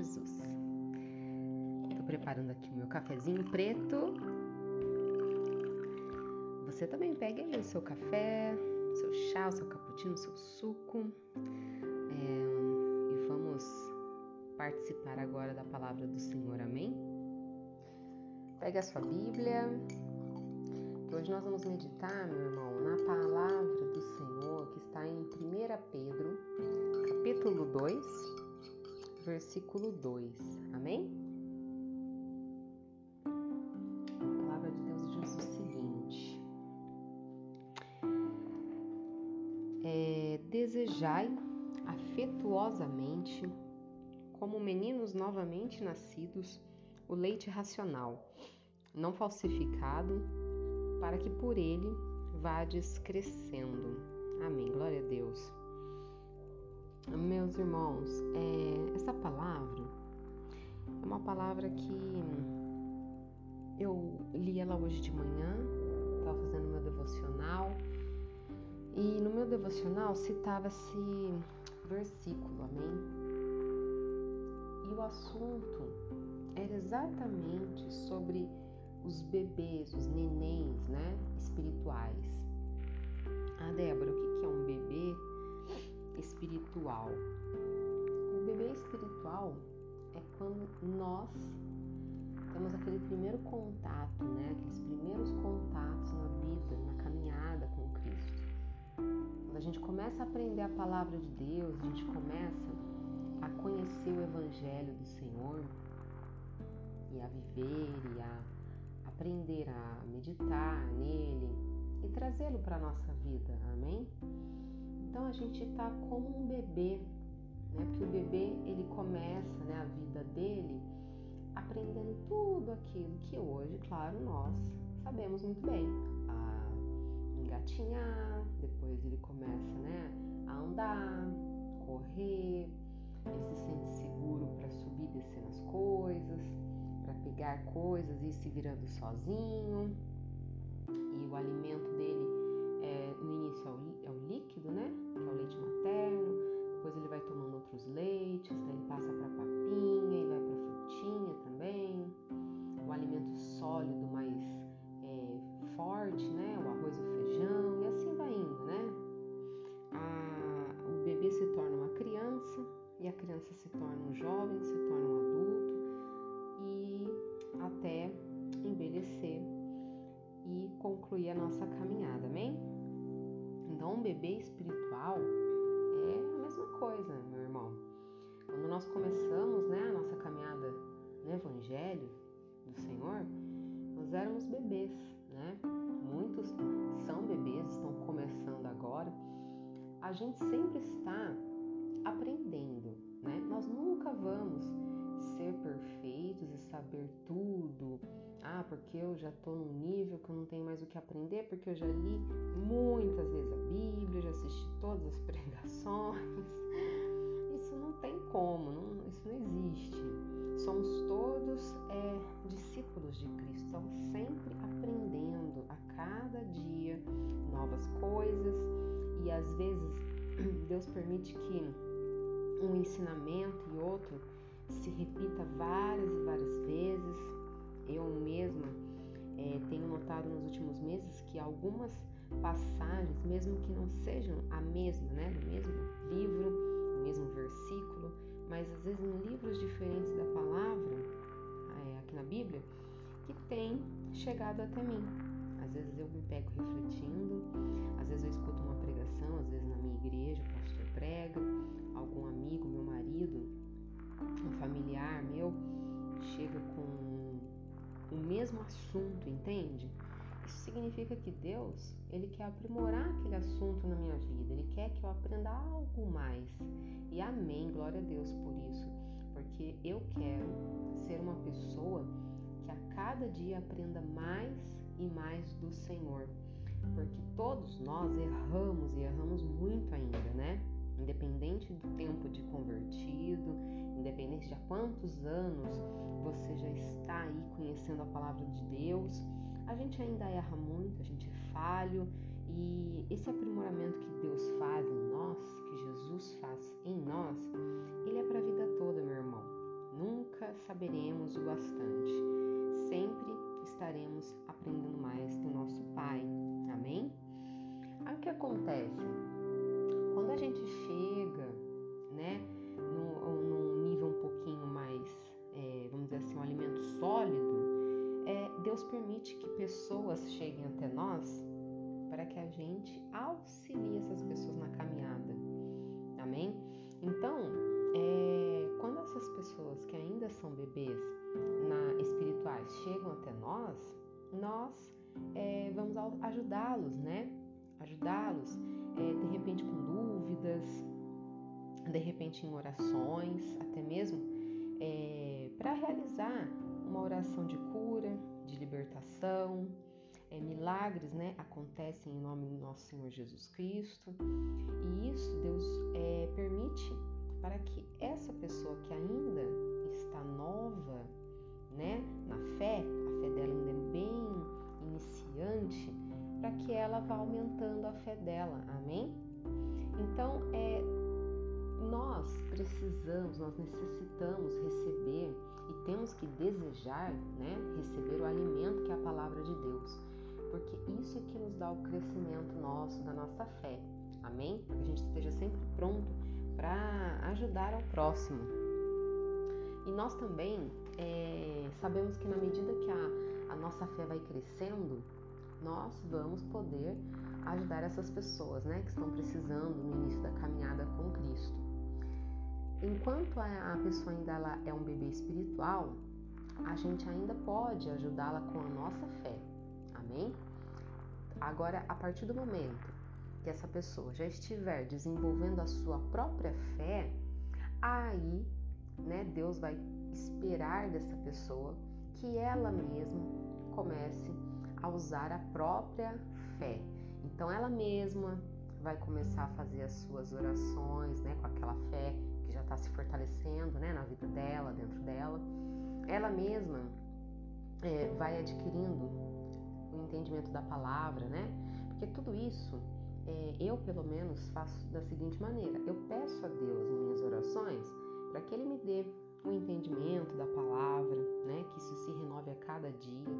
Jesus. Estou preparando aqui o meu cafezinho preto. Você também pega aí o seu café, seu chá, o seu cappuccino, o seu suco. É, e vamos participar agora da palavra do Senhor, amém? Pegue a sua Bíblia. Hoje nós vamos meditar, meu irmão, na palavra do Senhor que está em 1 Pedro, capítulo 2, versículo 2. Amém? A palavra de Deus diz o seguinte: é, Desejai afetuosamente, como meninos novamente nascidos, o leite racional, não falsificado, para que por ele vades crescendo. Amém. Glória a Deus. Meus irmãos, é, essa palavra é uma palavra que eu li ela hoje de manhã, estava fazendo meu devocional, e no meu devocional citava esse versículo, amém? E o assunto era exatamente sobre os bebês, os nenéns, né, espiritual? O bebê espiritual é quando nós temos aquele primeiro contato, né? Aqueles primeiros contatos na vida, na caminhada com Cristo. Quando a gente começa a aprender a palavra de Deus, a gente começa a conhecer o Evangelho do Senhor e a viver e a aprender a meditar nele e trazê-lo para a nossa vida, amém? Então a gente está como um bebê, né? Porque o bebê ele começa, né, a vida dele aprendendo tudo aquilo que hoje, claro, nós sabemos muito bem. A engatinhar, depois ele começa, né, a andar, correr, ele se sente seguro para subir e descer nas coisas, para pegar coisas e ir se virando sozinho. E o alimento dele é, no início é o, é o líquido, né? Que é o leite materno. Depois ele vai tomando outros leites, daí ele passa para papinha e vai para frutinha também. O alimento sólido mais é, forte, né? O bebê espiritual é a mesma coisa, meu irmão. Quando nós começamos né, a nossa caminhada no Evangelho do Senhor, nós éramos bebês, né? Muitos são bebês, estão começando agora. A gente sempre está aprendendo, né? Nós nunca vamos ser perfeitos e saber tudo. Ah, porque eu já estou num nível que eu não tenho mais o que aprender, porque eu já li muitas vezes a Bíblia, já assisti todas as pregações. Isso não tem como, não, isso não existe. Somos todos é, discípulos de Cristo, estamos sempre aprendendo a cada dia novas coisas e às vezes Deus permite que um ensinamento e outro se repita várias e várias vezes. Eu mesma é, tenho notado nos últimos meses que algumas passagens, mesmo que não sejam a mesma, né, do mesmo livro, o mesmo versículo, mas às vezes em livros diferentes da palavra, é, aqui na Bíblia, que tem chegado até mim. Às vezes eu me pego refletindo, às vezes eu escuto uma significa que Deus, ele quer aprimorar aquele assunto na minha vida, ele quer que eu aprenda algo mais. E amém, glória a Deus por isso, porque eu quero ser uma pessoa que a cada dia aprenda mais e mais do Senhor. Porque todos nós erramos e erramos muito ainda, né? Independente do tempo de convertido, independente de há quantos anos você já está aí conhecendo a palavra de Deus, a gente ainda erra muito, a gente é falho e esse aprimoramento que Deus faz em nós, que Jesus faz em nós, ele é para a vida toda, meu irmão. Nunca saberemos o bastante. Sempre estaremos aprendendo mais do nosso Pai. Amém? O que acontece? Quando a gente chega, né, Deus permite que pessoas cheguem até nós para que a gente auxilie essas pessoas na caminhada. Amém? Então, é, quando essas pessoas que ainda são bebês na, espirituais chegam até nós, nós é, vamos ajudá-los, né? Ajudá-los, é, de repente com dúvidas, de repente em orações, até mesmo é, para realizar uma oração de cura, de libertação, é, milagres né, acontecem em nome do nosso Senhor Jesus Cristo. E isso Deus é, permite para que essa pessoa que ainda está nova né, na fé, a fé dela ainda é bem iniciante, para que ela vá aumentando a fé dela. Amém? Então, é, nós precisamos, nós necessitamos receber e temos que desejar né, receber o alimento que é a palavra de Deus porque isso é que nos dá o crescimento nosso, da nossa fé. Amém? Para que a gente esteja sempre pronto para ajudar ao próximo. E nós também é, sabemos que na medida que a, a nossa fé vai crescendo, nós vamos poder ajudar essas pessoas né, que estão precisando no início da caminhada com Cristo. Enquanto a, pessoa ainda ela é um bebê espiritual, a gente ainda pode ajudá-la com a nossa fé. Amém? Agora, a partir do momento que essa pessoa já estiver desenvolvendo a sua própria fé, aí, né, Deus vai esperar dessa pessoa que ela mesma comece a usar a própria fé. Então, ela mesma vai começar a fazer as suas orações, né, com aquela fé está se fortalecendo, né, na vida dela, dentro dela. Ela mesma é, vai adquirindo o entendimento da palavra, né? Porque tudo isso, é, eu pelo menos faço da seguinte maneira: eu peço a Deus em minhas orações para que Ele me dê o entendimento da palavra, né? Que isso se renove a cada dia,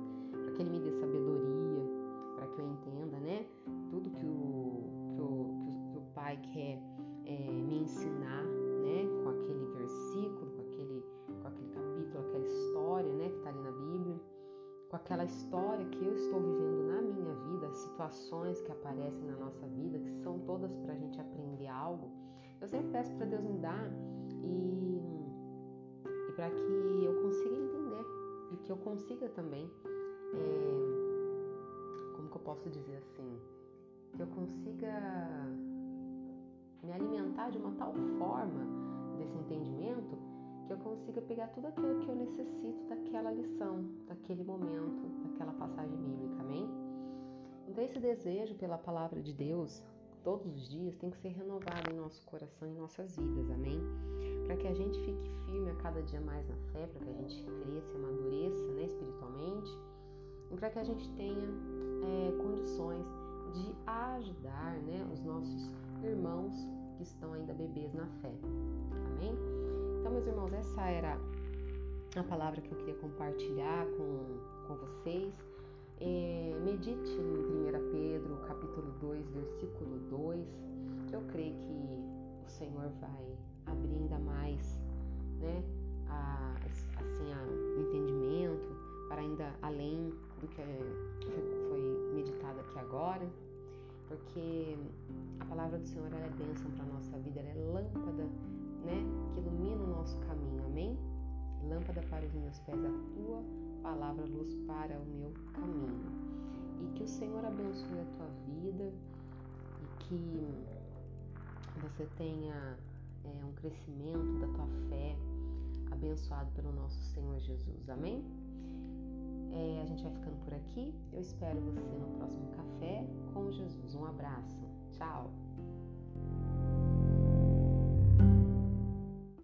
aquela história que eu estou vivendo na minha vida, as situações que aparecem na nossa vida, que são todas para a gente aprender algo, eu sempre peço para Deus me dar e, e para que eu consiga entender e que eu consiga também, é, como que eu posso dizer assim, que eu consiga me alimentar de uma tal forma desse entendimento que eu consiga pegar tudo aquilo que eu necessito daquela lição, daquele momento, daquela passagem bíblica, amém? Então, esse desejo pela palavra de Deus, todos os dias, tem que ser renovado em nosso coração e nossas vidas, amém? Para que a gente fique firme a cada dia mais na fé, para que a gente cresça amadureça né, espiritualmente, e para que a gente tenha é, condições de ajudar né, os nossos irmãos que estão ainda bebês na fé, amém? Então, meus irmãos, essa era a palavra que eu queria compartilhar com, com vocês. É, medite em 1 Pedro, capítulo 2, versículo 2. Eu creio que o Senhor vai abrir ainda mais, né, a, assim, a, o entendimento para ainda além do que foi meditado aqui agora, porque a palavra do Senhor é bênção para a nossa vida, ela é lâmpada né, que ilumina o nosso caminho, amém? Lâmpada para os meus pés, a tua palavra, luz para o meu caminho. E que o Senhor abençoe a tua vida e que você tenha é, um crescimento da tua fé abençoado pelo nosso Senhor Jesus, amém? É, a gente vai ficando por aqui. Eu espero você no próximo café com Jesus. Um abraço. Tchau.